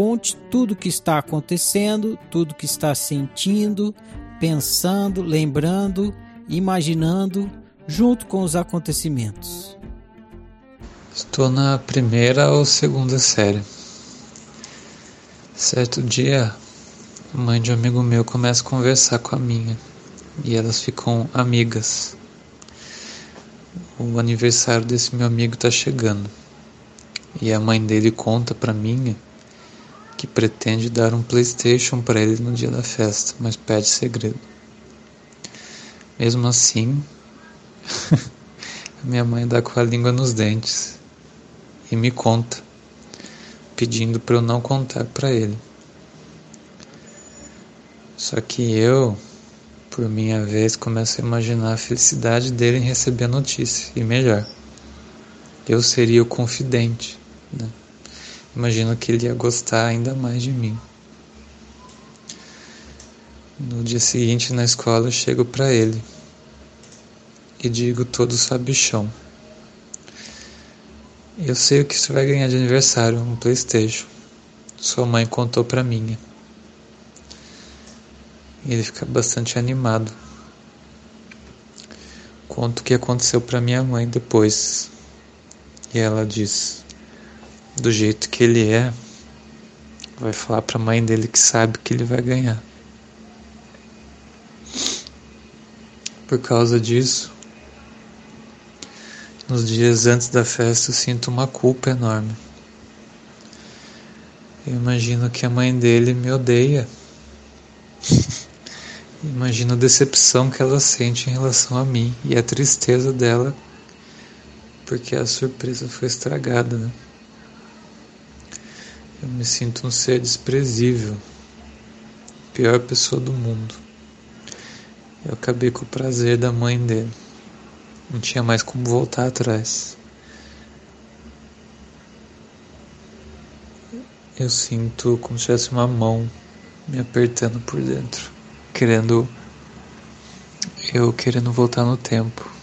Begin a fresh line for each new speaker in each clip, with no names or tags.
Conte tudo o que está acontecendo, tudo que está sentindo, pensando, lembrando, imaginando, junto com os acontecimentos.
Estou na primeira ou segunda série. Certo dia, a mãe de um amigo meu começa a conversar com a minha e elas ficam amigas. O aniversário desse meu amigo está chegando e a mãe dele conta para mim que pretende dar um PlayStation para ele no dia da festa, mas pede segredo. Mesmo assim, a minha mãe dá com a língua nos dentes e me conta, pedindo para eu não contar para ele. Só que eu, por minha vez, começo a imaginar a felicidade dele em receber a notícia, e melhor, eu seria o confidente. Né? Imagino que ele ia gostar ainda mais de mim. No dia seguinte, na escola, eu chego para ele e digo todo sabichão. Eu sei o que você vai ganhar de aniversário, um Playstation. Sua mãe contou pra mim. E ele fica bastante animado. Conto o que aconteceu pra minha mãe depois. E ela diz: Do jeito que ele é, vai falar pra mãe dele que sabe que ele vai ganhar. Por causa disso, nos dias antes da festa eu sinto uma culpa enorme. Eu imagino que a mãe dele me odeia. imagino a decepção que ela sente em relação a mim e a tristeza dela porque a surpresa foi estragada, né? Eu me sinto um ser desprezível, pior pessoa do mundo. Eu acabei com o prazer da mãe dele. Não tinha mais como voltar atrás. Eu sinto como se tivesse uma mão me apertando por dentro, querendo eu querendo voltar no tempo.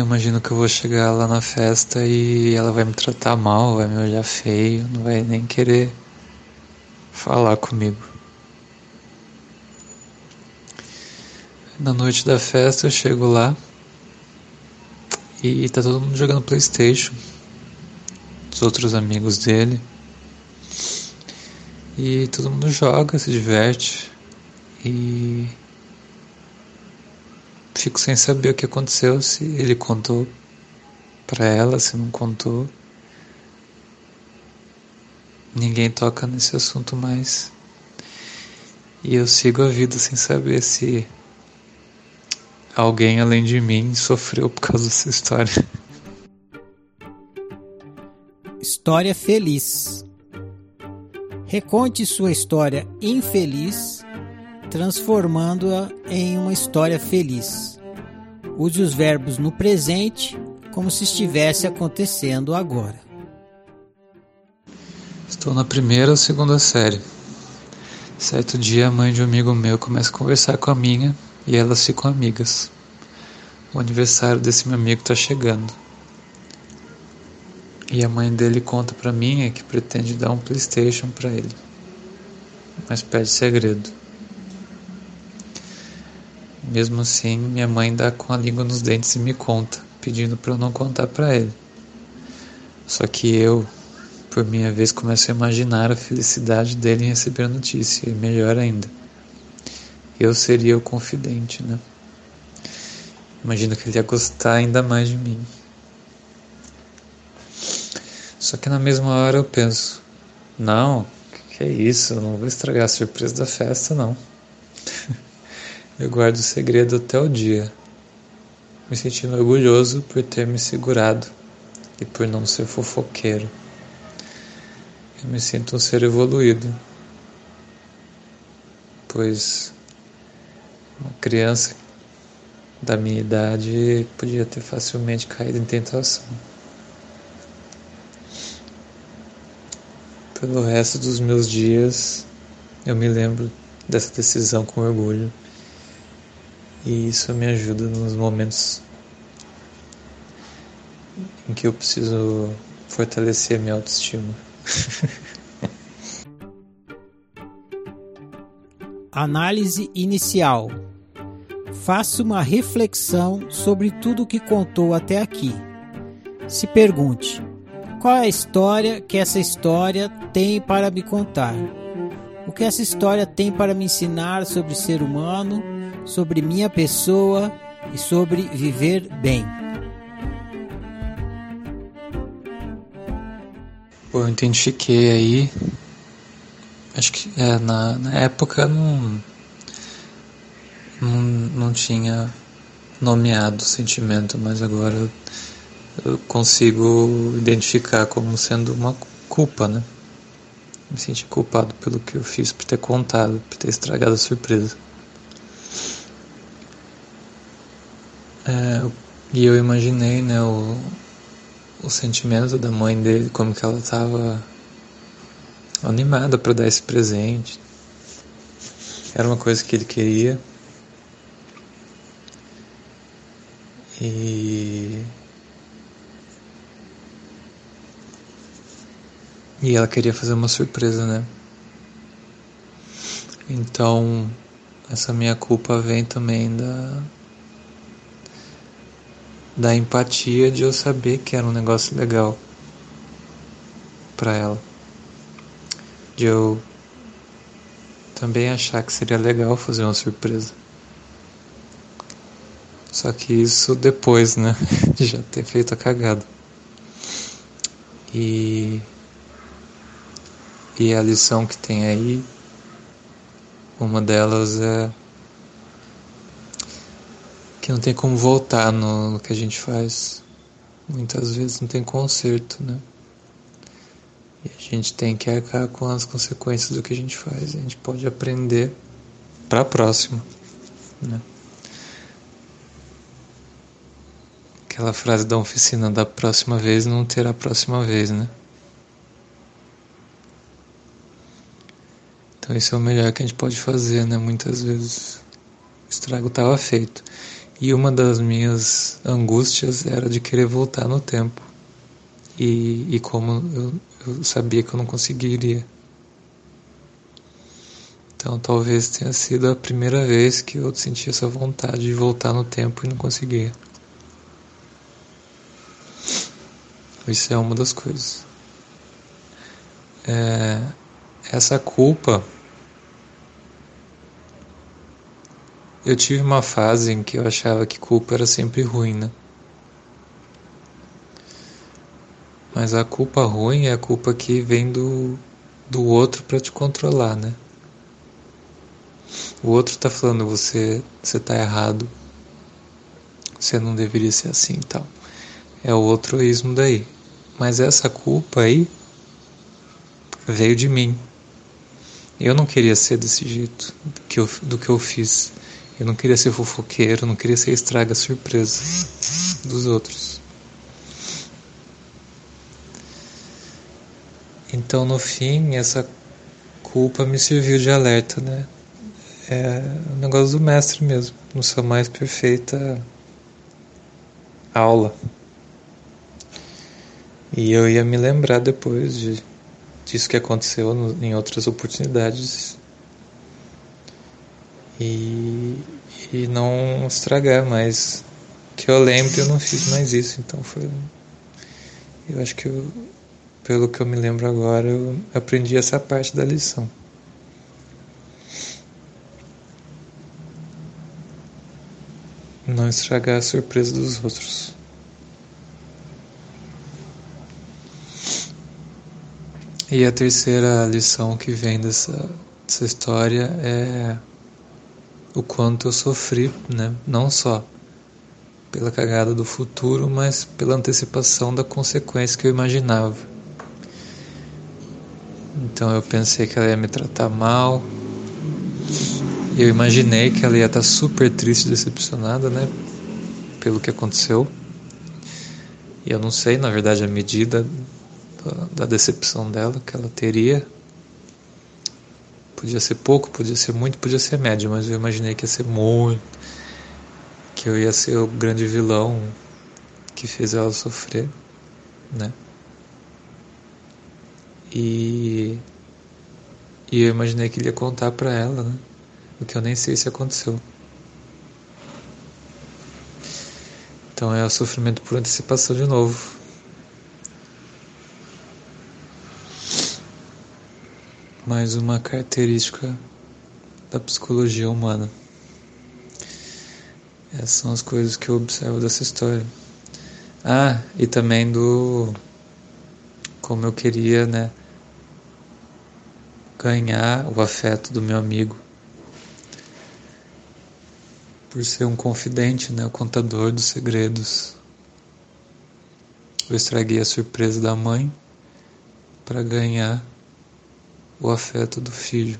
Eu imagino que eu vou chegar lá na festa e ela vai me tratar mal, vai me olhar feio, não vai nem querer falar comigo. Na noite da festa eu chego lá e tá todo mundo jogando Playstation. Os outros amigos dele. E todo mundo joga, se diverte. E fico sem saber o que aconteceu, se ele contou para ela, se não contou. Ninguém toca nesse assunto mais. E eu sigo a vida sem saber se alguém além de mim sofreu por causa dessa história.
História feliz. Reconte sua história infeliz, transformando-a em uma história feliz. Use os verbos no presente, como se estivesse acontecendo agora.
Estou na primeira ou segunda série. Certo dia, a mãe de um amigo meu começa a conversar com a minha e elas ficam amigas. O aniversário desse meu amigo está chegando. E a mãe dele conta para mim que pretende dar um PlayStation para ele. Mas pede segredo. Mesmo assim, minha mãe dá com a língua nos dentes e me conta, pedindo para eu não contar para ele. Só que eu, por minha vez, começo a imaginar a felicidade dele em receber a notícia, e melhor ainda, eu seria o confidente, né? Imagino que ele ia gostar ainda mais de mim. Só que na mesma hora eu penso: não, que é isso, eu não vou estragar a surpresa da festa, não. Eu guardo o segredo até o dia, me sentindo orgulhoso por ter me segurado e por não ser fofoqueiro. Eu me sinto um ser evoluído, pois uma criança da minha idade podia ter facilmente caído em tentação. Pelo resto dos meus dias, eu me lembro dessa decisão com orgulho. E isso me ajuda nos momentos em que eu preciso fortalecer minha autoestima.
Análise inicial. Faça uma reflexão sobre tudo o que contou até aqui. Se pergunte: qual é a história que essa história tem para me contar? O que essa história tem para me ensinar sobre ser humano, sobre minha pessoa e sobre viver bem?
eu identifiquei aí. Acho que é, na, na época não, não, não tinha nomeado o sentimento, mas agora eu eu consigo identificar como sendo uma culpa, né? Me senti culpado pelo que eu fiz, por ter contado, por ter estragado a surpresa. É, e eu imaginei, né, o, o sentimento da mãe dele, como que ela estava animada para dar esse presente. Era uma coisa que ele queria. E E ela queria fazer uma surpresa, né? Então, essa minha culpa vem também da da empatia de eu saber que era um negócio legal para ela. De eu também achar que seria legal fazer uma surpresa. Só que isso depois, né? De já ter feito a cagada. E e a lição que tem aí, uma delas é não tem como voltar no, no que a gente faz. Muitas vezes não tem conserto, né? E a gente tem que arcar com as consequências do que a gente faz. A gente pode aprender para a próxima, né? Aquela frase da oficina da próxima vez não terá próxima vez, né? Então isso é o melhor que a gente pode fazer, né? Muitas vezes o estrago estava feito. E uma das minhas angústias era de querer voltar no tempo. E, e como eu, eu sabia que eu não conseguiria. Então talvez tenha sido a primeira vez que eu senti essa vontade de voltar no tempo e não conseguia. Isso é uma das coisas. É, essa culpa Eu tive uma fase em que eu achava que culpa era sempre ruim, né? Mas a culpa ruim é a culpa que vem do, do outro para te controlar, né? O outro tá falando você você tá errado. Você não deveria ser assim tal. É o altruísmo daí. Mas essa culpa aí veio de mim. Eu não queria ser desse jeito do que eu, do que eu fiz. Eu não queria ser fofoqueiro, não queria ser estraga surpresa dos outros. Então, no fim, essa culpa me serviu de alerta, né? É o um negócio do mestre mesmo, não sou mais perfeita aula. E eu ia me lembrar depois de, disso que aconteceu no, em outras oportunidades e, e não estragar mais. Que eu lembro, eu não fiz mais isso, então foi. Eu acho que eu, pelo que eu me lembro agora, eu aprendi essa parte da lição. Não estragar a surpresa dos outros. E a terceira lição que vem dessa, dessa história é o quanto eu sofri, né? Não só pela cagada do futuro, mas pela antecipação da consequência que eu imaginava. Então eu pensei que ela ia me tratar mal. Eu imaginei que ela ia estar super triste, decepcionada, né? Pelo que aconteceu. E eu não sei, na verdade, a medida da decepção dela que ela teria. Podia ser pouco, podia ser muito, podia ser médio, mas eu imaginei que ia ser muito. Que eu ia ser o grande vilão que fez ela sofrer, né? E, e eu imaginei que ele ia contar para ela, né? O que eu nem sei se aconteceu. Então é o sofrimento por antecipação de novo. Mais uma característica da psicologia humana. Essas são as coisas que eu observo dessa história. Ah, e também do como eu queria, né, ganhar o afeto do meu amigo por ser um confidente, né, o contador dos segredos. Eu estraguei a surpresa da mãe para ganhar o afeto do filho.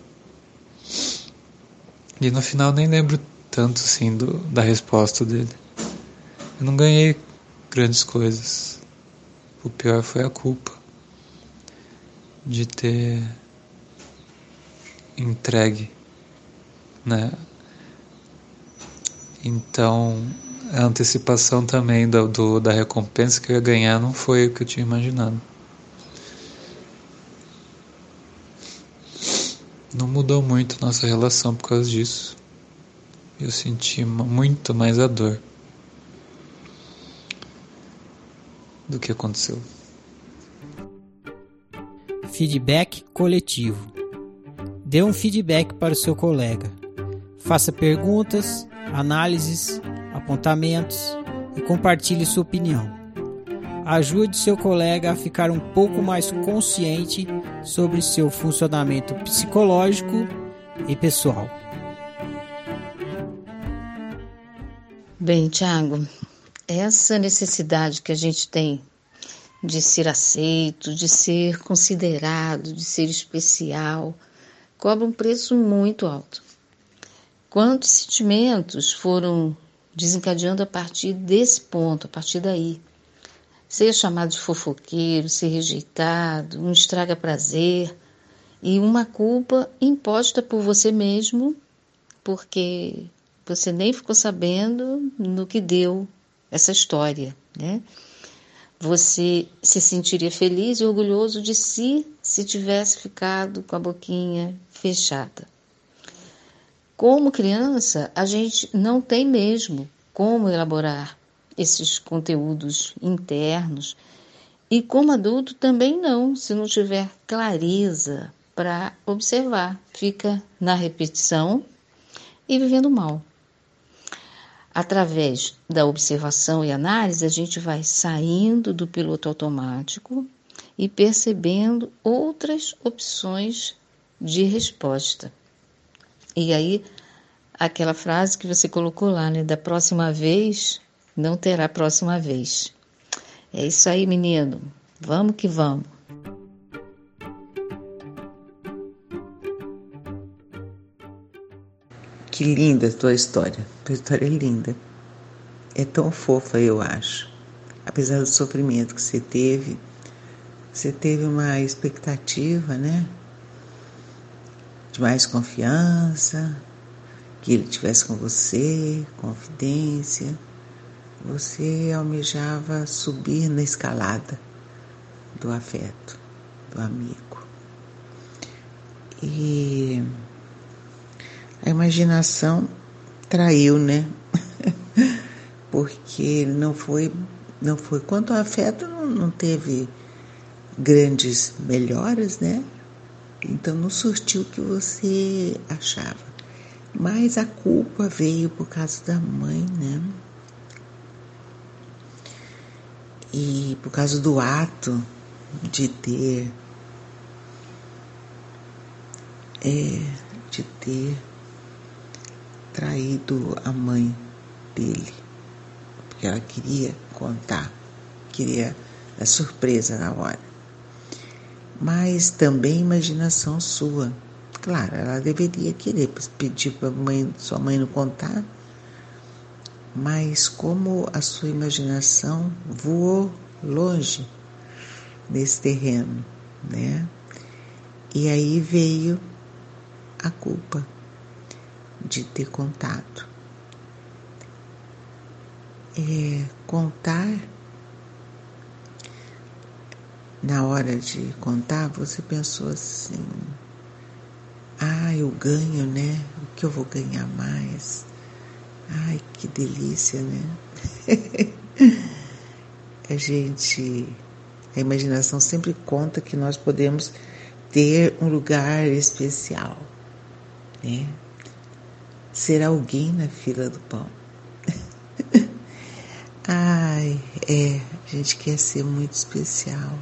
E no final nem lembro tanto assim do, da resposta dele. Eu não ganhei grandes coisas. O pior foi a culpa de ter entregue, né? Então a antecipação também do, do, da recompensa que eu ia ganhar não foi o que eu tinha imaginado. Não mudou muito nossa relação por causa disso. Eu senti muito mais a dor do que aconteceu.
Feedback coletivo. Dê um feedback para o seu colega. Faça perguntas, análises, apontamentos e compartilhe sua opinião. Ajude seu colega a ficar um pouco mais consciente sobre seu funcionamento psicológico e pessoal.
Bem, Tiago, essa necessidade que a gente tem de ser aceito, de ser considerado, de ser especial, cobra um preço muito alto. Quantos sentimentos foram desencadeando a partir desse ponto, a partir daí? Ser chamado de fofoqueiro, ser rejeitado, um estraga prazer e uma culpa imposta por você mesmo, porque você nem ficou sabendo no que deu essa história, né? Você se sentiria feliz e orgulhoso de si se tivesse ficado com a boquinha fechada. Como criança, a gente não tem mesmo como elaborar esses conteúdos internos. E como adulto também não, se não tiver clareza para observar, fica na repetição e vivendo mal. Através da observação e análise, a gente vai saindo do piloto automático e percebendo outras opções de resposta. E aí, aquela frase que você colocou lá, né? Da próxima vez, não terá próxima vez. É isso aí, menino. Vamos que vamos.
Que linda a tua história. Tua história é linda. É tão fofa, eu acho. Apesar do sofrimento que você teve, Você teve uma expectativa, né? De mais confiança, que ele tivesse com você, confidência. Você almejava subir na escalada do afeto, do amigo. E a imaginação traiu, né? Porque não foi, não foi. Quanto ao afeto, não, não teve grandes melhoras, né? Então não surtiu o que você achava. Mas a culpa veio por causa da mãe, né? E por causa do ato de ter é, de ter traído a mãe dele, porque ela queria contar, queria a surpresa na hora. Mas também imaginação sua. Claro, ela deveria querer pedir para mãe, sua mãe não contar, mas como a sua imaginação voou longe nesse terreno, né? E aí veio a culpa de ter contado. É, contar, na hora de contar, você pensou assim: ah, eu ganho, né? O que eu vou ganhar mais? Ai, que delícia, né? a gente, a imaginação sempre conta que nós podemos ter um lugar especial, né? Ser alguém na fila do pão. Ai, é, a gente quer ser muito especial.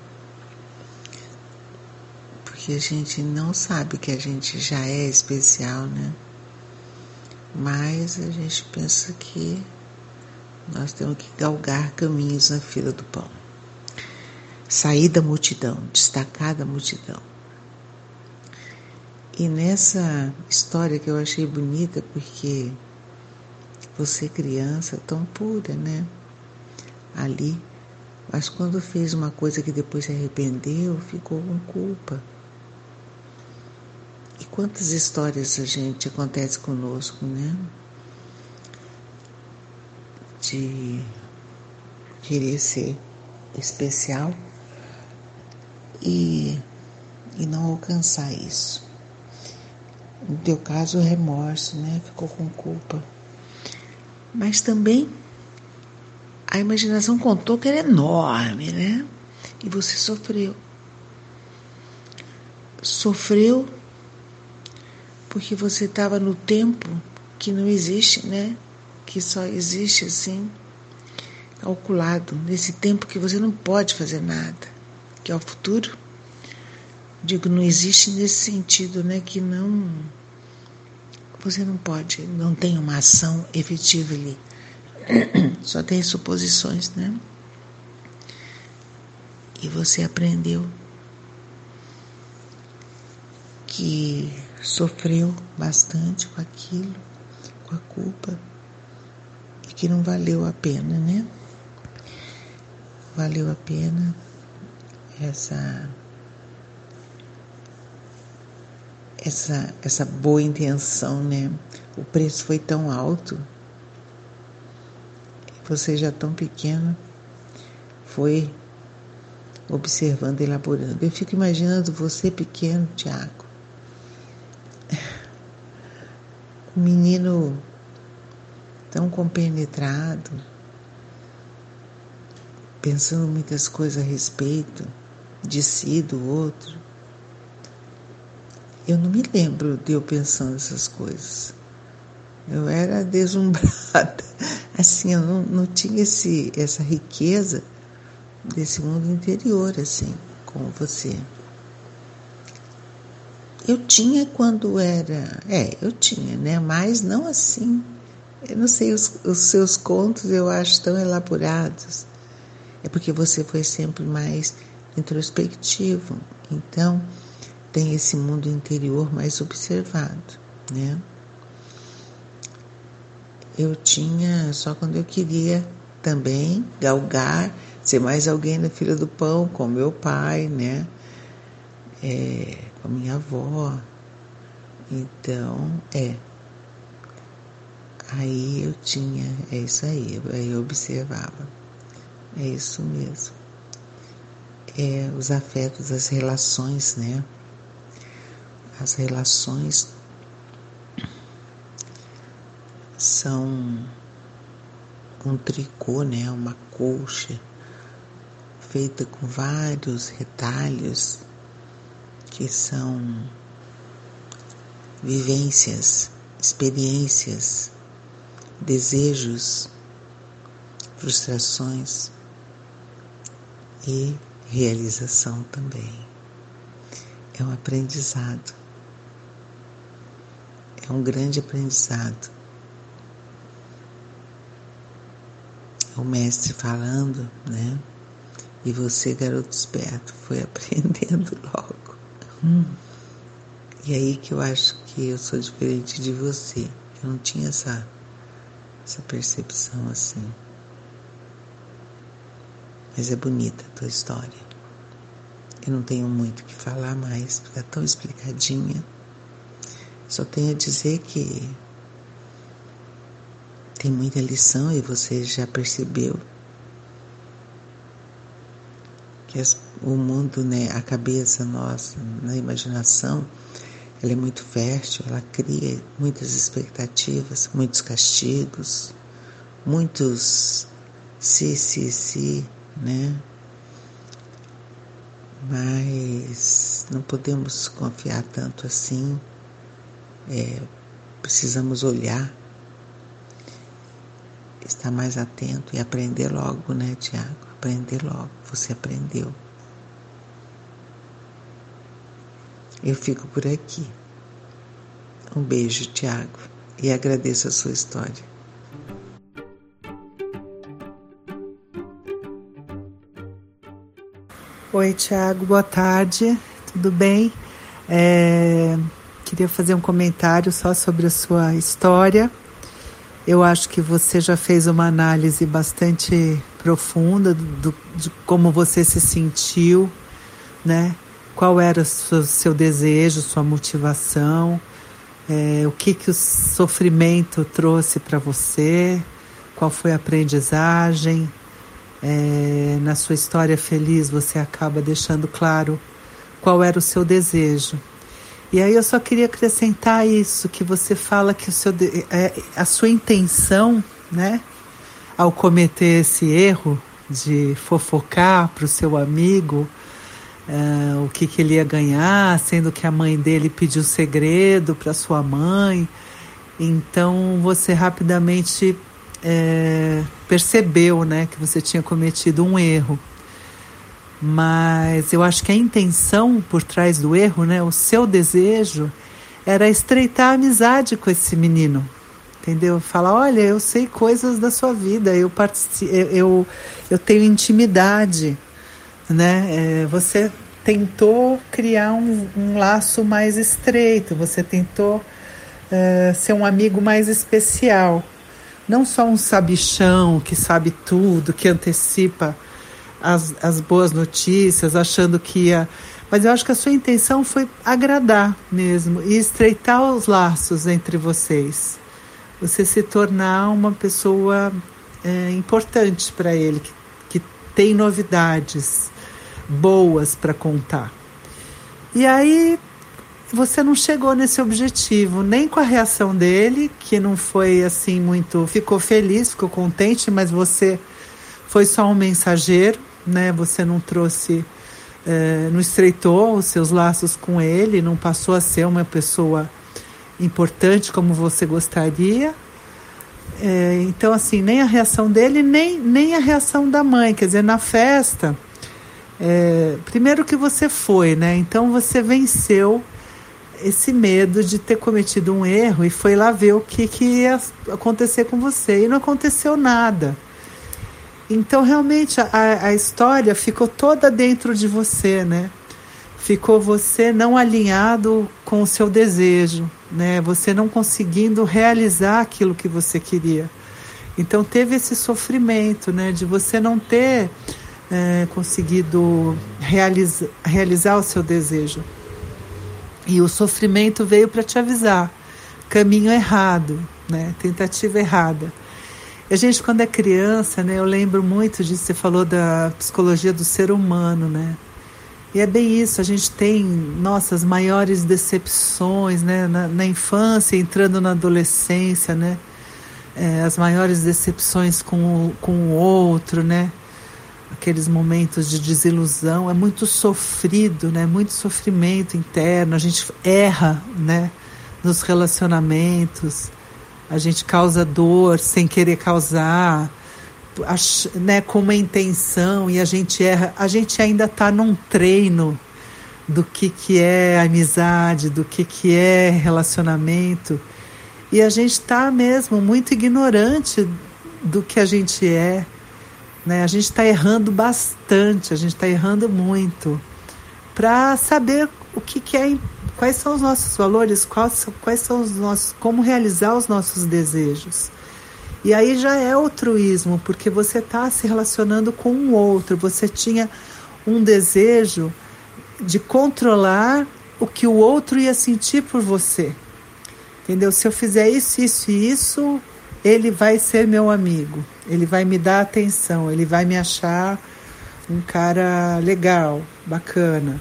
Porque a gente não sabe que a gente já é especial, né? Mas a gente pensa que nós temos que galgar caminhos na fila do pão. Sair da multidão, destacar da multidão. E nessa história que eu achei bonita, porque você criança tão pura, né? Ali, mas quando fez uma coisa que depois se arrependeu, ficou com culpa. E quantas histórias a gente acontece conosco, né? De querer ser especial e, e não alcançar isso. No teu caso, o remorso, né? Ficou com culpa. Mas também a imaginação contou que era enorme, né? E você sofreu. Sofreu porque você estava no tempo que não existe, né? Que só existe assim, calculado, nesse tempo que você não pode fazer nada, que é o futuro. Digo, não existe nesse sentido, né? Que não. Você não pode, não tem uma ação efetiva ali. Só tem suposições, né? E você aprendeu que sofreu bastante com aquilo, com a culpa, e que não valeu a pena, né? Valeu a pena essa essa essa boa intenção, né? O preço foi tão alto. Você já tão pequeno foi observando, elaborando. Eu fico imaginando você pequeno, Tiago, um menino tão compenetrado, pensando muitas coisas a respeito de si, do outro. Eu não me lembro de eu pensando essas coisas. Eu era deslumbrada. Assim, eu não, não tinha esse, essa riqueza desse mundo interior, assim, como você. Eu tinha quando era. É, eu tinha, né? Mas não assim. Eu não sei, os, os seus contos eu acho tão elaborados. É porque você foi sempre mais introspectivo. Então, tem esse mundo interior mais observado, né? Eu tinha só quando eu queria também galgar ser mais alguém na fila do pão, com meu pai, né? É, com a minha avó. Então, é. Aí eu tinha, é isso aí, aí eu observava. É isso mesmo. É os afetos, as relações, né? As relações são um tricô, né? Uma colcha feita com vários retalhos que são vivências, experiências, desejos, frustrações e realização também. É um aprendizado. É um grande aprendizado. O mestre falando, né? E você, garoto esperto, foi aprendendo logo. Hum. E aí que eu acho que eu sou diferente de você. Eu não tinha essa, essa percepção assim. Mas é bonita a tua história. Eu não tenho muito o que falar mais, é tão explicadinha. Só tenho a dizer que tem muita lição e você já percebeu que as, o mundo, né, a cabeça nossa, na imaginação, ela é muito fértil, ela cria muitas expectativas, muitos castigos, muitos se, se, se, né? Mas não podemos confiar tanto assim. É, precisamos olhar, estar mais atento e aprender logo, né, Tiago? Aprender logo. Você aprendeu. Eu fico por aqui. Um beijo, Tiago, e agradeço a sua história.
Oi, Tiago, boa tarde, tudo bem? É, queria fazer um comentário só sobre a sua história. Eu acho que você já fez uma análise bastante profunda do, de como você se sentiu, né? Qual era o seu, desejo, sua motivação, é, o que, que o sofrimento trouxe para você, qual foi a aprendizagem, é, na sua história feliz você acaba deixando claro qual era o seu desejo. E aí eu só queria acrescentar isso que você fala que o seu é, a sua intenção, né, ao cometer esse erro de fofocar para o seu amigo uh, o que, que ele ia ganhar, sendo que a mãe dele pediu segredo para sua mãe. Então você rapidamente é, percebeu né, que você tinha cometido um erro. Mas eu acho que a intenção por trás do erro, né, o seu desejo, era estreitar a amizade com esse menino. Entendeu? Falar, olha, eu sei coisas da sua vida, eu, eu, eu tenho intimidade. Né? É, você tentou criar um, um, laço mais estreito, você tentou é, ser um amigo mais especial não só um sabichão que sabe tudo, que antecipa as, as boas notícias, achando que ia. Mas eu acho que a sua intenção foi agradar mesmo e estreitar os laços entre vocês. Você se tornar uma pessoa é, importante para ele, que, que tem novidades boas para contar. E aí você não chegou nesse objetivo, nem com a reação dele, que não foi assim muito. Ficou feliz, ficou contente, mas você foi só um mensageiro, né? Você não trouxe, é, não estreitou os seus laços com ele, não passou a ser uma pessoa importante como você gostaria. É, então, assim, nem a reação dele, nem, nem a reação da mãe. Quer dizer, na festa, é, primeiro que você foi, né? Então você venceu esse medo de ter cometido um erro e foi lá ver o que, que ia acontecer com você. E não aconteceu nada. Então, realmente, a, a história ficou toda dentro de você, né? Ficou você não alinhado com o seu desejo, né? Você não conseguindo realizar aquilo que você queria. Então, teve esse sofrimento, né? De você não ter é, conseguido realiza, realizar o seu desejo. E o sofrimento veio para te avisar: caminho errado, né? tentativa errada. A gente, quando é criança, né, eu lembro muito disso, você falou da psicologia do ser humano, né? E é bem isso, a gente tem nossas maiores decepções né, na, na infância, entrando na adolescência, né? É, as maiores decepções com o, com o outro, né? Aqueles momentos de desilusão, é muito sofrido, né? Muito sofrimento interno, a gente erra, né? Nos relacionamentos, a gente causa dor sem querer causar, né, com uma intenção e a gente erra, a gente ainda está num treino do que, que é amizade, do que, que é relacionamento. E a gente está mesmo muito ignorante do que a gente é. Né? A gente está errando bastante, a gente está errando muito. Para saber o que, que é, quais são os nossos valores, quais, quais são os nossos, como realizar os nossos desejos. E aí já é altruísmo, porque você está se relacionando com um outro, você tinha um desejo de controlar o que o outro ia sentir por você. Entendeu? Se eu fizer isso, isso e isso, ele vai ser meu amigo, ele vai me dar atenção, ele vai me achar um cara legal, bacana.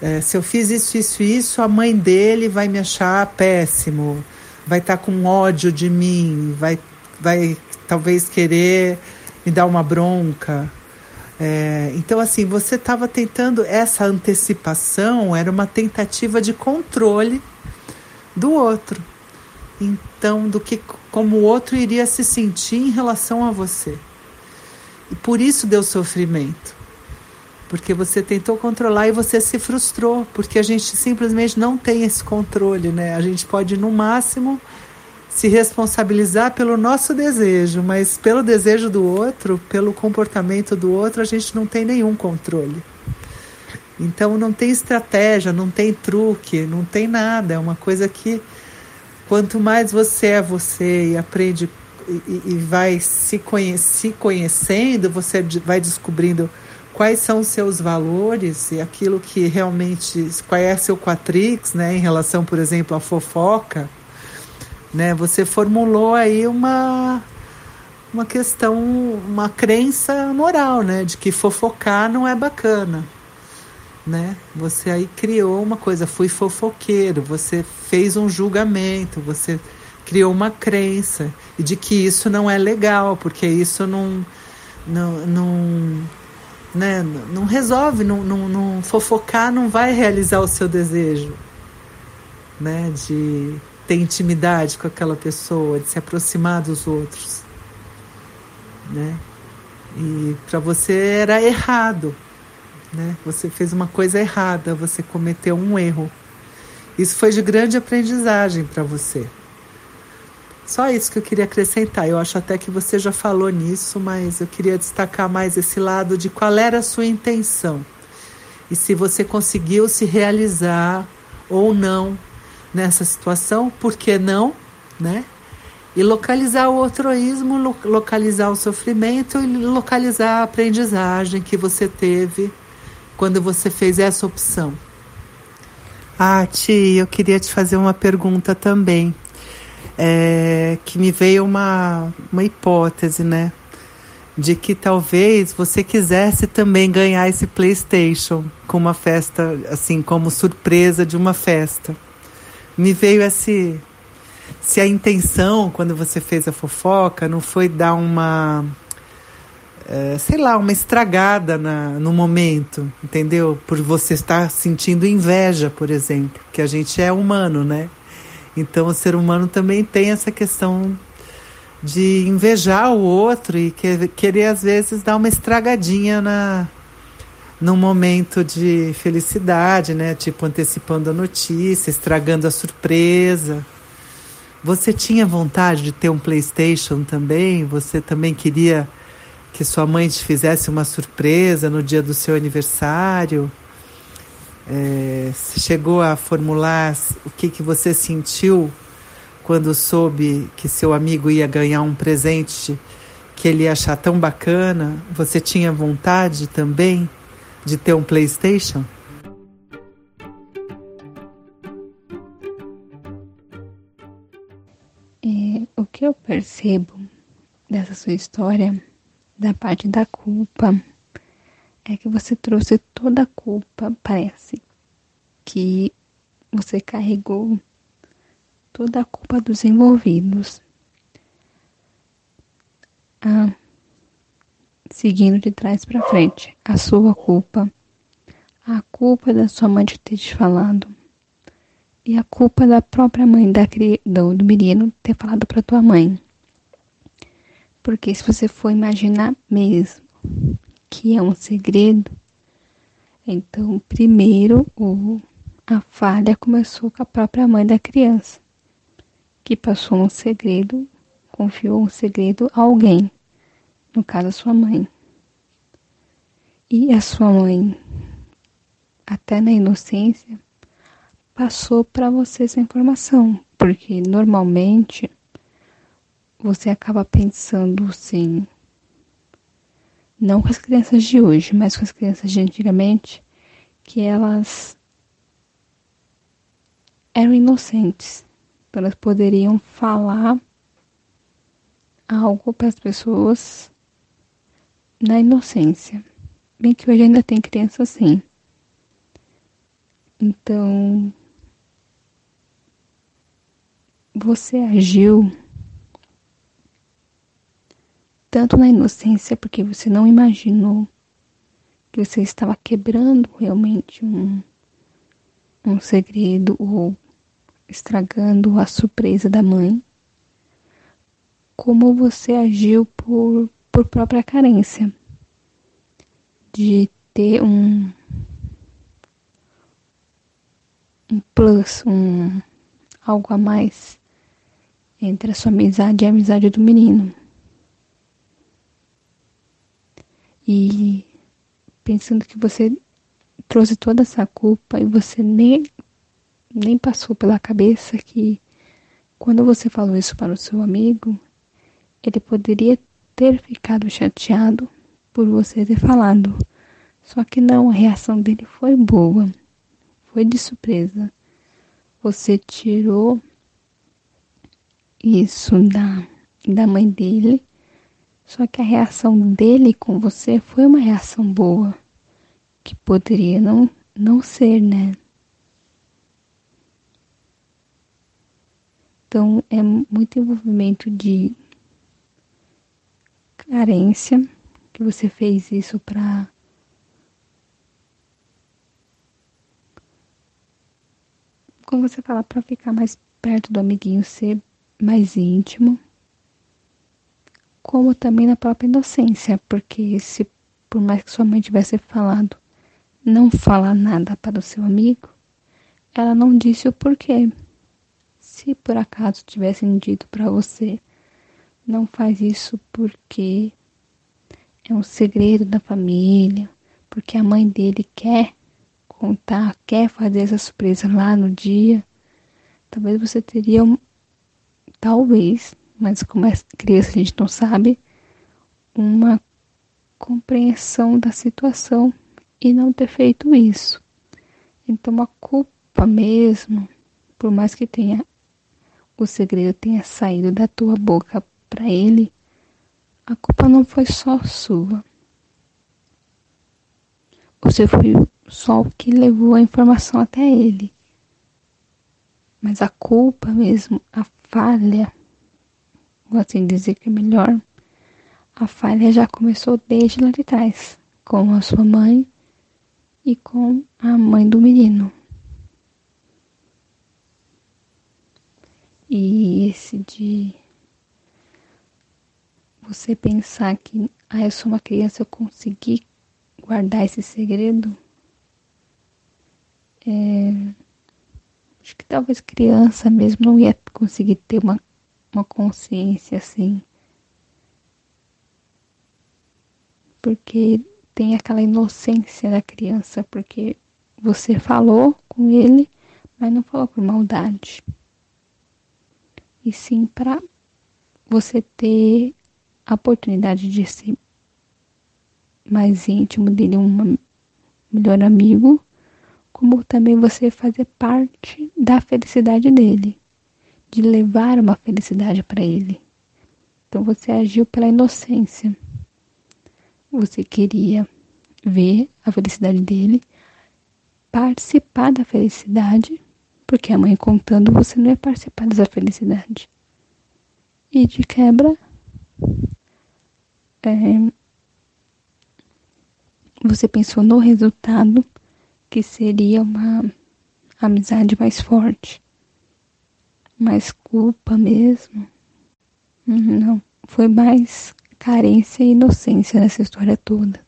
É, se eu fiz isso, isso e isso, a mãe dele vai me achar péssimo, vai estar tá com ódio de mim, vai vai talvez querer me dar uma bronca. É, então, assim, você estava tentando essa antecipação, era uma tentativa de controle do outro. Então, do que como o outro iria se sentir em relação a você. E por isso deu sofrimento. Porque você tentou controlar e você se frustrou, porque a gente simplesmente não tem esse controle, né? A gente pode no máximo se responsabilizar pelo nosso desejo, mas pelo desejo do outro, pelo comportamento do outro, a gente não tem nenhum controle. Então não tem estratégia, não tem truque, não tem nada. É uma coisa que quanto mais você é você e aprende e, e vai se, conhe se conhecendo, você vai descobrindo quais são os seus valores e aquilo que realmente qual é seu quatrix, né, em relação, por exemplo, à fofoca né? Você formulou aí uma uma questão, uma crença moral, né, de que fofocar não é bacana, né? Você aí criou uma coisa, fui fofoqueiro, você fez um julgamento, você criou uma crença e de que isso não é legal, porque isso não não, não né, não resolve, não, não, não fofocar não vai realizar o seu desejo, né, de ter intimidade com aquela pessoa, de se aproximar dos outros, né? E para você era errado, né? Você fez uma coisa errada, você cometeu um erro. Isso foi de grande aprendizagem para você. Só isso que eu queria acrescentar. Eu acho até que você já falou nisso, mas eu queria destacar mais esse lado de qual era a sua intenção e se você conseguiu se realizar ou não nessa situação, por que não, né? E localizar o altruísmo, localizar o sofrimento e localizar a aprendizagem que você teve quando você fez essa opção. Ah, Ti, eu queria te fazer uma pergunta também, é, que me veio uma, uma hipótese, né? De que talvez você quisesse também ganhar esse PlayStation com uma festa, assim, como surpresa de uma festa me veio esse se a intenção quando você fez a fofoca não foi dar uma é, sei lá uma estragada na, no momento entendeu? Por você estar sentindo inveja por exemplo que a gente é humano né? Então o ser humano também tem essa questão de invejar o outro e que, querer às vezes dar uma estragadinha na num momento de felicidade, né? Tipo antecipando a notícia, estragando a surpresa. Você tinha vontade de ter um PlayStation também? Você também queria que sua mãe te fizesse uma surpresa no dia do seu aniversário? É, chegou a formular o que, que você sentiu quando soube que seu amigo ia ganhar um presente que ele ia achar tão bacana, você tinha vontade também de ter um PlayStation?
É, o que eu percebo dessa sua história, da parte da culpa, é que você trouxe toda a culpa, parece que você carregou toda a culpa dos envolvidos. Ah, seguindo de trás para frente, a sua culpa, a culpa da sua mãe de ter te falado e a culpa da própria mãe da, do, do menino ter falado para tua mãe. Porque se você for imaginar mesmo que é um segredo, então primeiro o, a falha começou com a própria mãe da criança, que passou um segredo, confiou um segredo a alguém, no caso a sua mãe. E a sua mãe, até na inocência, passou para você essa informação, porque normalmente você acaba pensando assim, não com as crianças de hoje, mas com as crianças de antigamente, que elas eram inocentes, então elas poderiam falar algo para as pessoas na inocência. Bem que hoje ainda tem criança assim. Então, você agiu tanto na inocência porque você não imaginou que você estava quebrando realmente um, um segredo ou estragando a surpresa da mãe, como você agiu por, por própria carência de ter um, um plus, um algo a mais entre a sua amizade e a amizade do menino. E pensando que você trouxe toda essa culpa e você nem, nem passou pela cabeça que quando você falou isso para o seu amigo, ele poderia ter ficado chateado por você ter falado. Só que não, a reação dele foi boa. Foi de surpresa. Você tirou isso da, da mãe dele. Só que a reação dele com você foi uma reação boa, que poderia não, não ser, né? Então é muito envolvimento de carência que você fez isso para como você fala para ficar mais perto do amiguinho, ser mais íntimo, como também na própria inocência, porque se por mais que sua mãe tivesse falado não falar nada para o seu amigo, ela não disse o porquê. Se por acaso tivessem dito para você, não faz isso porque é um segredo da família, porque a mãe dele quer contar, quer fazer essa surpresa lá no dia, talvez você teria talvez, mas como é criança a gente não sabe, uma compreensão da situação e não ter feito isso. Então a culpa mesmo, por mais que tenha o segredo tenha saído da tua boca para ele, a culpa não foi só sua. Você foi só o que levou a informação até ele. Mas a culpa mesmo, a falha, vou assim dizer que é melhor, a falha já começou desde lá de trás, com a sua mãe e com a mãe do menino. E esse de você pensar que, ah, eu sou uma criança, eu consegui guardar esse segredo. É, acho que talvez criança mesmo não ia conseguir ter uma, uma consciência assim. Porque tem aquela inocência da criança, porque você falou com ele, mas não falou por maldade. E sim para você ter a oportunidade de ser mais íntimo dele, um melhor amigo, como também você fazer parte da felicidade dele, de levar uma felicidade para ele. Então você agiu pela inocência. Você queria ver a felicidade dele, participar da felicidade, porque a mãe contando você não ia participar dessa felicidade. E de quebra, é, você pensou no resultado que seria uma amizade mais forte, mais culpa mesmo. Não, foi mais carência e inocência nessa história toda.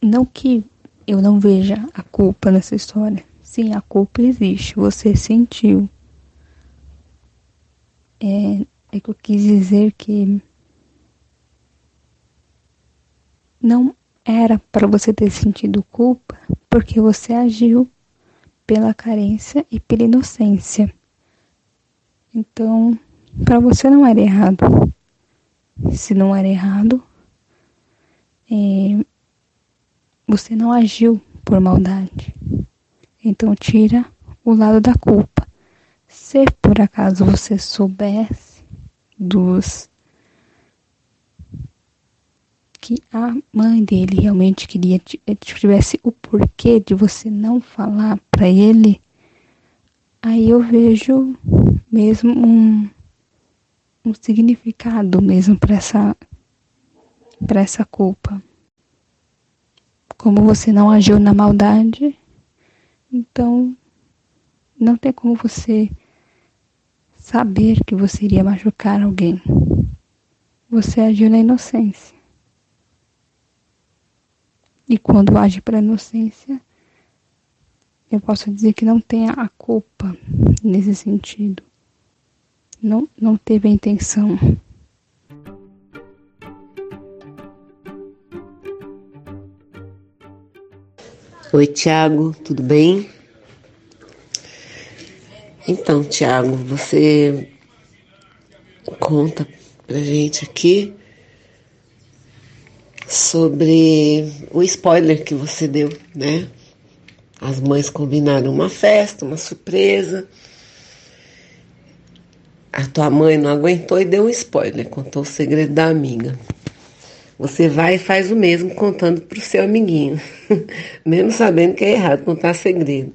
Não que eu não veja a culpa nessa história. Sim, a culpa existe, você sentiu. É, é que eu quis dizer que não era para você ter sentido culpa porque você agiu pela carência e pela inocência. Então, para você não era errado. Se não era errado, é, você não agiu por maldade. Então, tira o lado da culpa. Se por acaso você soubesse dos que a mãe dele realmente queria eh, tivesse o porquê de você não falar para ele, aí eu vejo mesmo um, um significado mesmo para essa para essa culpa. Como você não agiu na maldade, então não tem como você saber que você iria machucar alguém. Você agiu na inocência. E quando age pela inocência, eu posso dizer que não tem a culpa nesse sentido. Não, não teve a intenção.
Oi, Tiago, tudo bem? Então, Tiago, você conta pra gente aqui sobre o spoiler que você deu, né? As mães combinaram uma festa, uma surpresa. A tua mãe não aguentou e deu um spoiler, contou o segredo da amiga. Você vai e faz o mesmo contando para o seu amiguinho, mesmo sabendo que é errado contar segredo.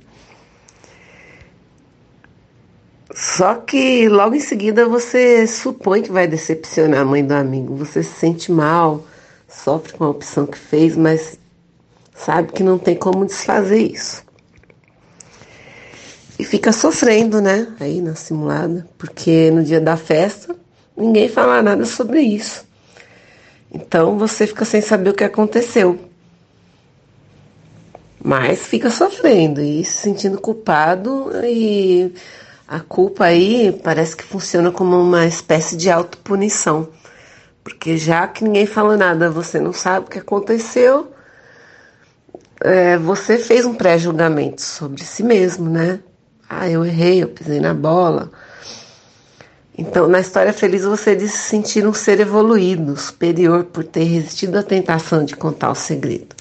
Só que logo em seguida você supõe que vai decepcionar a mãe do amigo, você se sente mal, sofre com a opção que fez, mas sabe que não tem como desfazer isso. E fica sofrendo, né? Aí na simulada, porque no dia da festa ninguém fala nada sobre isso. Então você fica sem saber o que aconteceu. Mas fica sofrendo e se sentindo culpado e a culpa aí parece que funciona como uma espécie de autopunição. Porque já que ninguém fala nada, você não sabe o que aconteceu, é, você fez um pré-julgamento sobre si mesmo, né? Ah, eu errei, eu pisei na bola. Então, na história feliz, você diz se sentir um ser evoluído, superior por ter resistido à tentação de contar o segredo.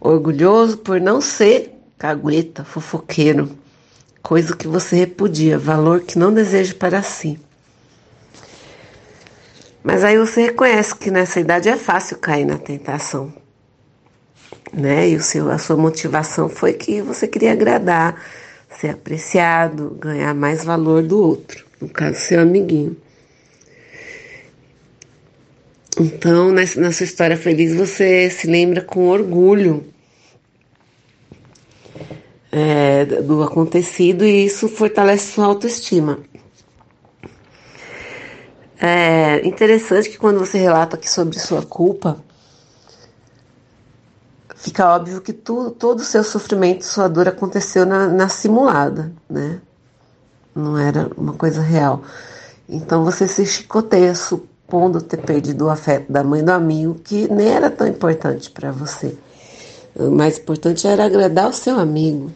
Orgulhoso por não ser cagueta, fofoqueiro, coisa que você repudia, valor que não deseja para si. Mas aí você reconhece que nessa idade é fácil cair na tentação. Né? E o seu, a sua motivação foi que você queria agradar, ser apreciado, ganhar mais valor do outro, no caso, seu amiguinho. Então, na sua história feliz, você se lembra com orgulho é, do acontecido e isso fortalece sua autoestima. É interessante que quando você relata aqui sobre sua culpa, fica óbvio que tu, todo o seu sofrimento, sua dor aconteceu na, na simulada, né? Não era uma coisa real. Então você se chicoteia supondo ter perdido o afeto da mãe do amigo, que nem era tão importante para você. O mais importante era agradar o seu amigo,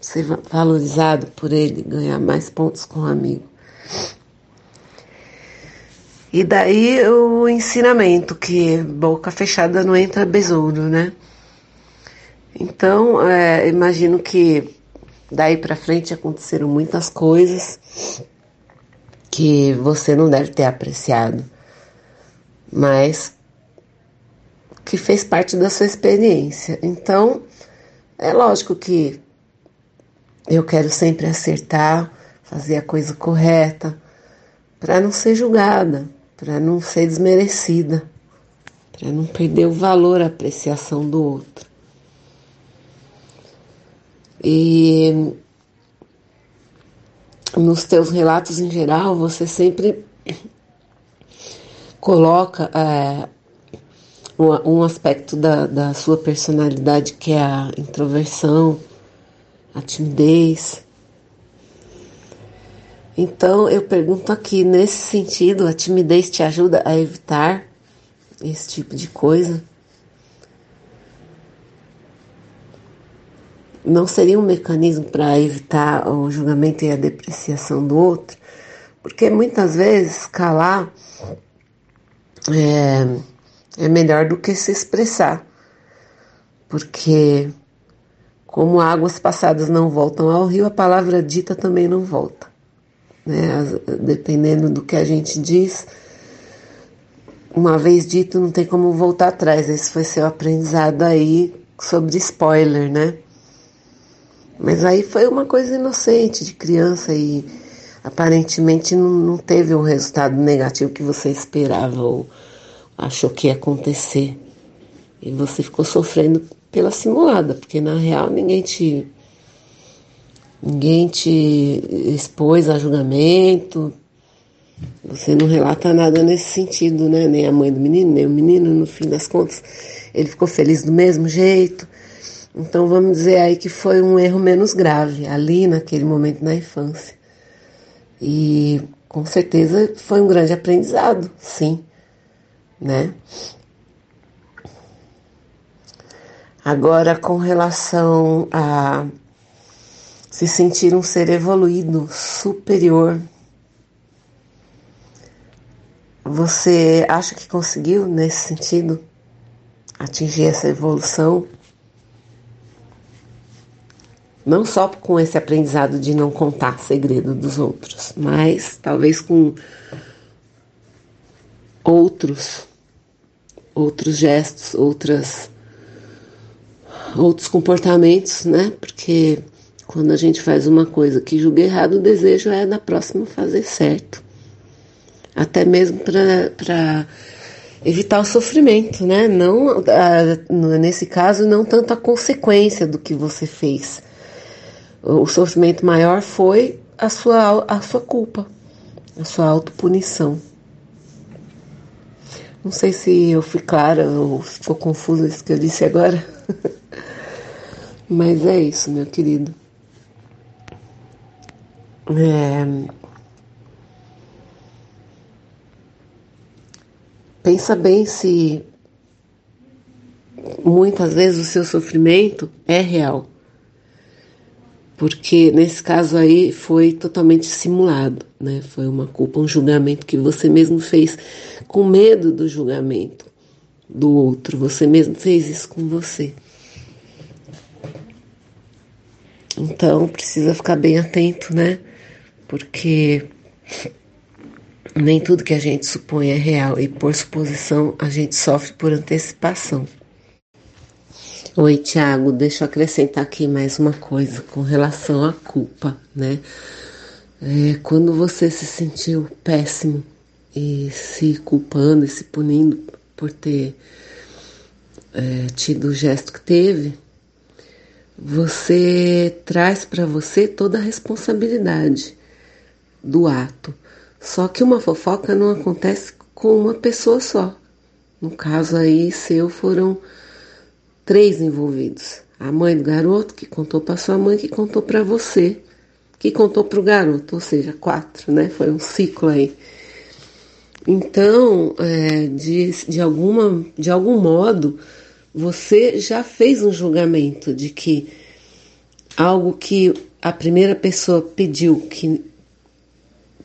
ser valorizado por ele, ganhar mais pontos com o amigo. E daí o ensinamento que boca fechada não entra besouro, né? Então, é, imagino que daí para frente aconteceram muitas coisas que você não deve ter apreciado, mas que fez parte da sua experiência. Então, é lógico que eu quero sempre acertar, fazer a coisa correta, para não ser julgada, para não ser desmerecida, para não perder o valor, a apreciação do outro. E nos teus relatos em geral, você sempre coloca é, um, aspecto da, da sua personalidade que é a introversão, a timidez. Então eu pergunto aqui, nesse sentido, a timidez te ajuda a evitar esse tipo de coisa? Não seria um mecanismo para evitar o julgamento e a depreciação do outro? Porque muitas vezes calar é, é melhor do que se expressar. Porque, como águas passadas não voltam ao rio, a palavra dita também não volta né? Dependendo do que a gente diz, uma vez dito, não tem como voltar atrás. Esse foi seu aprendizado aí sobre spoiler, né? Mas aí foi uma coisa inocente de criança e aparentemente não, não teve o resultado negativo que você esperava ou achou que ia acontecer. E você ficou sofrendo pela simulada, porque na real ninguém te ninguém te expôs a julgamento, você não relata nada nesse sentido, né? Nem a mãe do menino, nem o menino, no fim das contas, ele ficou feliz do mesmo jeito. Então vamos dizer aí que foi um erro menos grave ali naquele momento na infância. E com certeza foi um grande aprendizado, sim, né? Agora com relação a se sentir um ser evoluído, superior. Você acha que conseguiu, nesse sentido, atingir essa evolução? Não só com esse aprendizado de não contar segredo dos outros, mas talvez com outros outros gestos, outras outros comportamentos, né? Porque quando a gente faz uma coisa que julga errado, o desejo é da próxima fazer certo. Até mesmo para evitar o sofrimento, né? Não, nesse caso, não tanto a consequência do que você fez. O sofrimento maior foi a sua, a sua culpa, a sua autopunição. Não sei se eu fui clara ou ficou confuso isso que eu disse agora. Mas é isso, meu querido. É... Pensa bem se muitas vezes o seu sofrimento é real. Porque nesse caso aí foi totalmente simulado, né? Foi uma culpa, um julgamento que você mesmo fez com medo do julgamento do outro. Você mesmo fez isso com você. Então precisa ficar bem atento, né? Porque nem tudo que a gente supõe é real e por suposição a gente sofre por antecipação. Oi, Tiago, deixa eu acrescentar aqui mais uma coisa com relação à culpa, né? É, quando você se sentiu péssimo e se culpando e se punindo por ter é, tido o gesto que teve, você traz para você toda a responsabilidade do ato. Só que uma fofoca não acontece com uma pessoa só. No caso aí seu foram três envolvidos. A mãe do garoto que contou para sua mãe, que contou para você, que contou para o garoto, ou seja, quatro, né? Foi um ciclo aí. Então, é, de, de, alguma, de algum modo, você já fez um julgamento de que algo que a primeira pessoa pediu que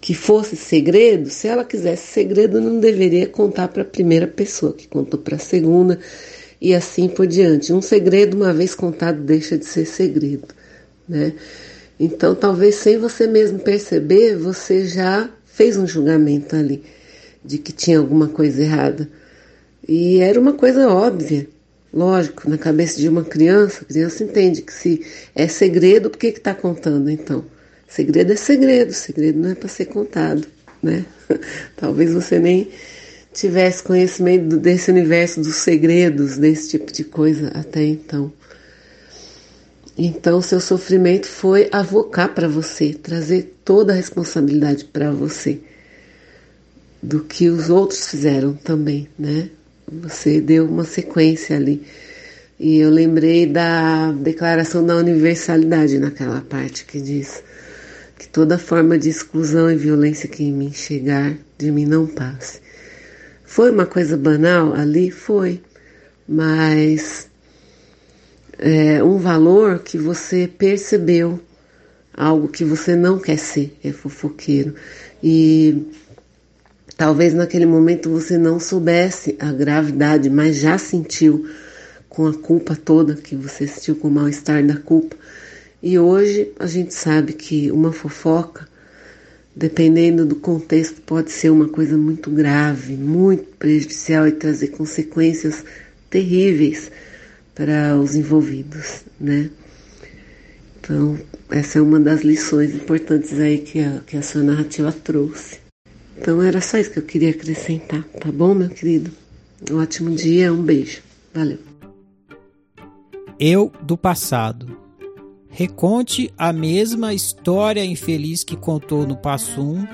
que fosse segredo, se ela quisesse segredo, não deveria contar para a primeira pessoa, que contou para a segunda e assim por diante. Um segredo, uma vez contado, deixa de ser segredo, né? Então, talvez sem você mesmo perceber, você já fez um julgamento ali de que tinha alguma coisa errada. E era uma coisa óbvia. Lógico, na cabeça de uma criança, a criança entende que se é segredo, por que está contando então? Segredo é segredo, segredo não é para ser contado, né? Talvez você nem tivesse conhecimento desse universo dos segredos, desse tipo de coisa até então. Então, seu sofrimento foi avocar para você, trazer toda a responsabilidade para você do que os outros fizeram também, né? Você deu uma sequência ali. E eu lembrei da declaração da universalidade naquela parte que diz que toda forma de exclusão e violência que em mim chegar, de mim não passe. Foi uma coisa banal ali? Foi. Mas é, um valor que você percebeu, algo que você não quer ser, é fofoqueiro. E talvez naquele momento você não soubesse a gravidade, mas já sentiu com a culpa toda que você sentiu com o mal-estar da culpa. E hoje a gente sabe que uma fofoca, dependendo do contexto, pode ser uma coisa muito grave, muito prejudicial e trazer consequências terríveis para os envolvidos, né? Então, essa é uma das lições importantes aí que a, que a sua narrativa trouxe. Então, era só isso que eu queria acrescentar, tá bom, meu querido? Um ótimo dia, um beijo. Valeu.
Eu do passado. Reconte a mesma história infeliz que contou no passo 1,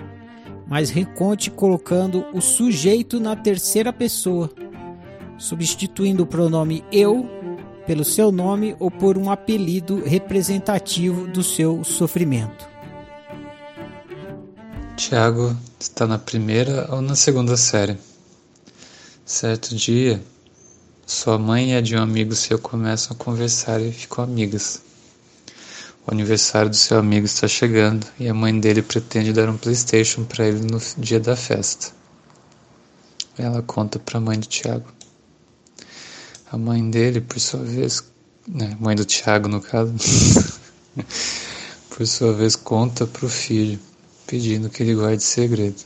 mas reconte colocando o sujeito na terceira pessoa, substituindo o pronome eu pelo seu nome ou por um apelido representativo do seu sofrimento.
Tiago está na primeira ou na segunda série. Certo dia, sua mãe e a de um amigo seu começam a conversar e ficam amigas. O aniversário do seu amigo está chegando e a mãe dele pretende dar um PlayStation para ele no dia da festa. Ela conta para a mãe de Tiago. A mãe dele, por sua vez, né, mãe do Tiago no caso, por sua vez conta para o filho, pedindo que ele guarde segredo.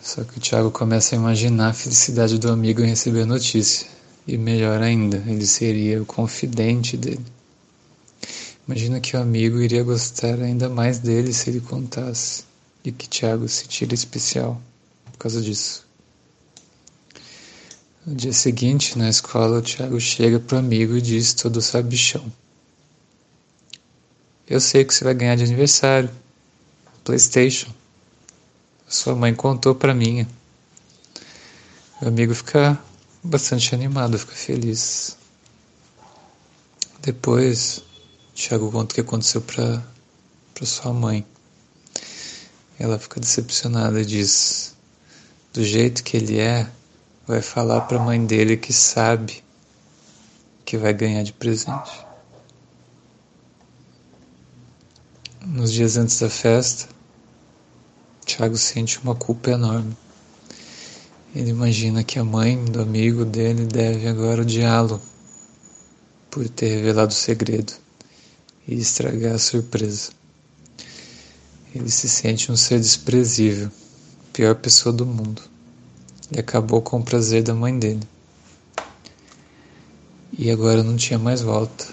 Só que o Tiago começa a imaginar a felicidade do amigo em receber a notícia. E melhor ainda, ele seria o confidente dele. Imagina que o amigo iria gostar ainda mais dele se ele contasse. E que Tiago se tira especial por causa disso. No dia seguinte, na escola, o Thiago chega pro amigo e diz todo sabichão. Eu sei que você vai ganhar de aniversário. Playstation. Sua mãe contou pra mim. O amigo fica bastante animado, fica feliz. Depois, o Thiago conta o que aconteceu pra sua mãe. Ela fica decepcionada e diz: Do jeito que ele é, vai falar para a mãe dele que sabe que vai ganhar de presente. Nos dias antes da festa, Tiago sente uma culpa enorme. Ele imagina que a mãe do amigo dele deve agora odiá-lo por ter revelado o segredo e estragar a surpresa. Ele se sente um ser desprezível, pior pessoa do mundo e acabou com o prazer da mãe dele. E agora não tinha mais volta.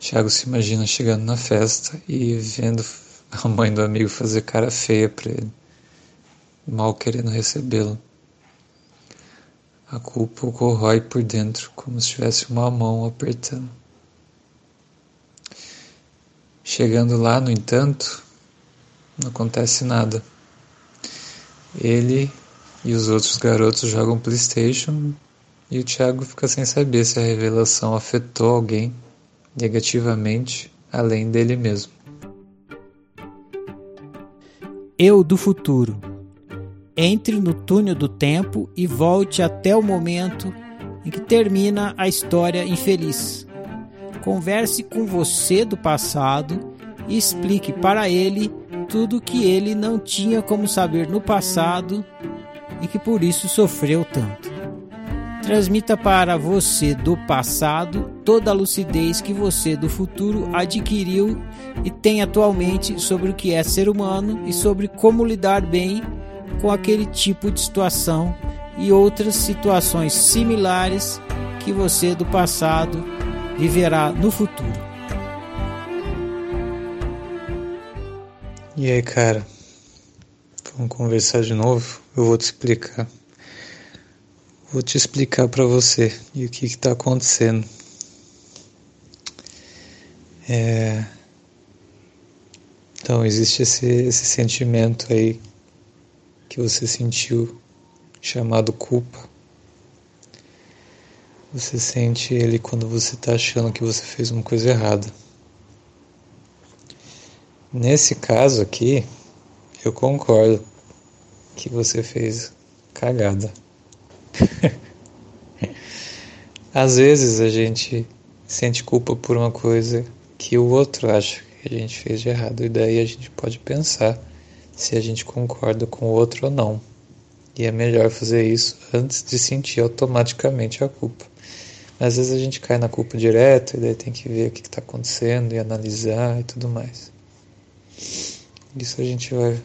Tiago se imagina chegando na festa e vendo a mãe do amigo fazer cara feia para ele, mal querendo recebê-lo. A culpa o corrói por dentro, como se tivesse uma mão apertando. Chegando lá, no entanto, não acontece nada. Ele e os outros garotos jogam PlayStation e o Thiago fica sem saber se a revelação afetou alguém negativamente além dele mesmo.
Eu do futuro. Entre no túnel do tempo e volte até o momento em que termina a história infeliz. Converse com você do passado e explique para ele tudo que ele não tinha como saber no passado e que por isso sofreu tanto. Transmita para você do passado toda a lucidez que você do futuro adquiriu e tem atualmente sobre o que é ser humano e sobre como lidar bem com aquele tipo de situação e outras situações similares que você do passado viverá no futuro.
E aí, cara? Vamos conversar de novo? Eu vou te explicar. Vou te explicar para você e o que está acontecendo. É... Então, existe esse, esse sentimento aí que você sentiu, chamado culpa. Você sente ele quando você está achando que você fez uma coisa errada. Nesse caso aqui, eu concordo que você fez cagada. Às vezes a gente sente culpa por uma coisa que o outro acha que a gente fez de errado, e daí a gente pode pensar se a gente concorda com o outro ou não. E é melhor fazer isso antes de sentir automaticamente a culpa. Às vezes a gente cai na culpa direto e daí tem que ver o que está acontecendo e analisar e tudo mais. Isso a gente vai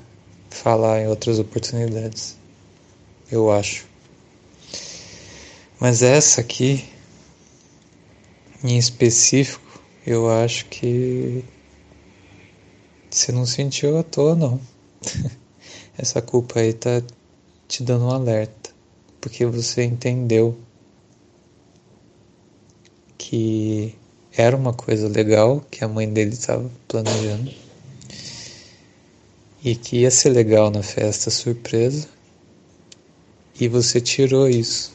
falar em outras oportunidades, eu acho. Mas essa aqui, em específico, eu acho que você não sentiu à toa, não. Essa culpa aí tá te dando um alerta, porque você entendeu que era uma coisa legal que a mãe dele estava planejando e que ia ser legal na festa surpresa. E você tirou isso.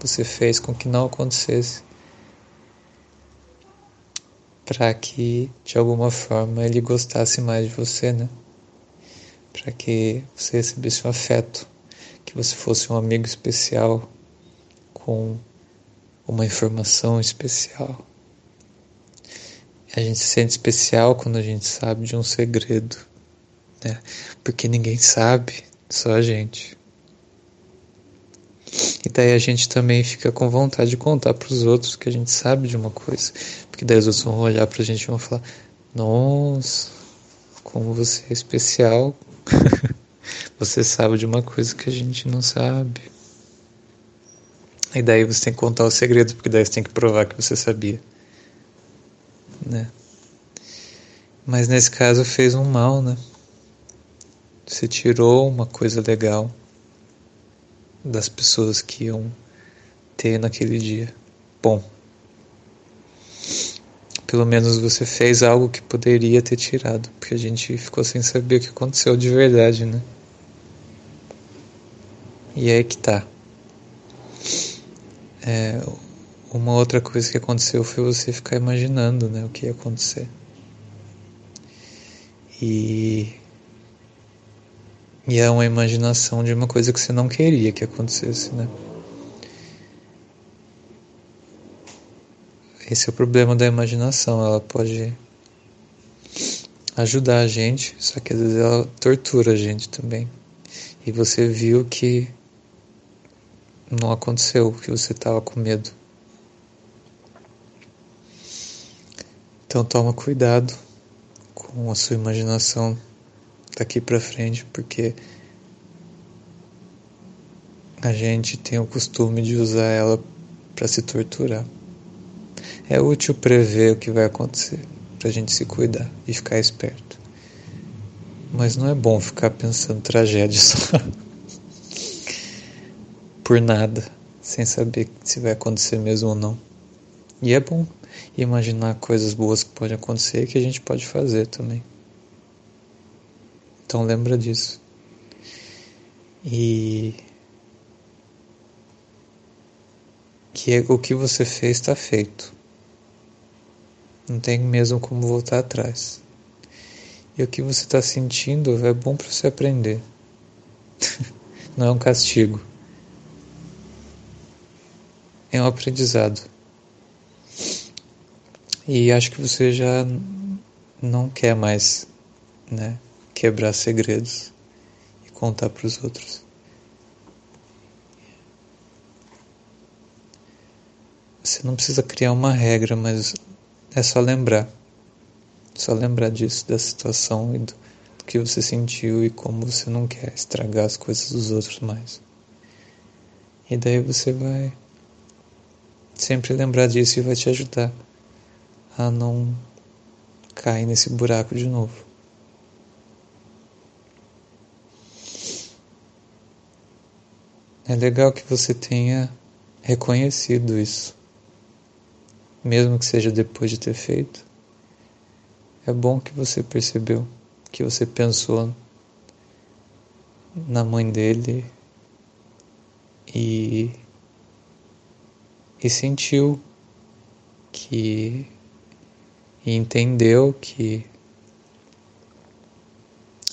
Você fez com que não acontecesse. Para que de alguma forma ele gostasse mais de você, né? Para que você recebesse um afeto, que você fosse um amigo especial com uma informação especial. A gente se sente especial quando a gente sabe de um segredo, né? Porque ninguém sabe, só a gente. E daí a gente também fica com vontade de contar para os outros que a gente sabe de uma coisa. Porque daí os outros vão olhar para a gente e vão falar: Nossa, como você é especial. você sabe de uma coisa que a gente não sabe. E daí você tem que contar o segredo, porque daí você tem que provar que você sabia. Né? Mas nesse caso fez um mal, né? Você tirou uma coisa legal das pessoas que iam ter naquele dia. Bom, pelo menos você fez algo que poderia ter tirado, porque a gente ficou sem saber o que aconteceu de verdade, né? E aí que tá. É, uma outra coisa que aconteceu foi você ficar imaginando né, o que ia acontecer. E e é uma imaginação de uma coisa que você não queria que acontecesse, né? Esse é o problema da imaginação, ela pode ajudar a gente, só que às vezes ela tortura a gente também. E você viu que não aconteceu, que você estava com medo. Então toma cuidado com a sua imaginação daqui para frente, porque a gente tem o costume de usar ela para se torturar. É útil prever o que vai acontecer, para a gente se cuidar e ficar esperto. Mas não é bom ficar pensando tragédia só por nada, sem saber se vai acontecer mesmo ou não. E é bom imaginar coisas boas que podem acontecer e que a gente pode fazer também. Então lembra disso. E que o que você fez está feito. Não tem mesmo como voltar atrás. E o que você está sentindo é bom para você aprender. Não é um castigo. É um aprendizado. E acho que você já não quer mais, né, quebrar segredos e contar para os outros. Você não precisa criar uma regra, mas é só lembrar. Só lembrar disso, da situação e do, do que você sentiu e como você não quer estragar as coisas dos outros mais. E daí você vai sempre lembrar disso e vai te ajudar a não cair nesse buraco de novo. É legal que você tenha reconhecido isso, mesmo que seja depois de ter feito. É bom que você percebeu, que você pensou na mãe dele e, e sentiu que e entendeu que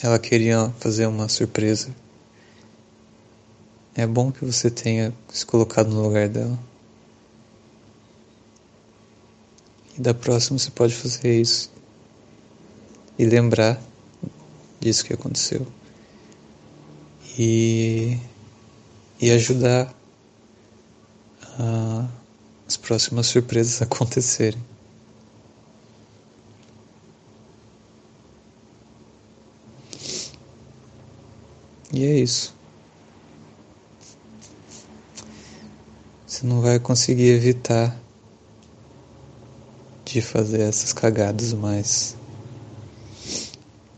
ela queria fazer uma surpresa. É bom que você tenha se colocado no lugar dela. E da próxima você pode fazer isso. E lembrar disso que aconteceu. E, e ajudar a, as próximas surpresas acontecerem. E é isso. Você não vai conseguir evitar de fazer essas cagadas, mas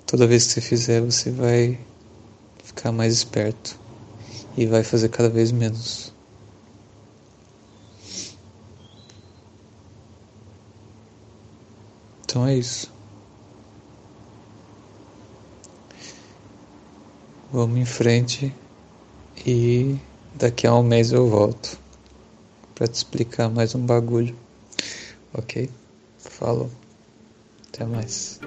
toda vez que você fizer, você vai ficar mais esperto e vai fazer cada vez menos. Então é isso. Vamos em frente e daqui a um mês eu volto para te explicar mais um bagulho. Ok? Falou. Até mais.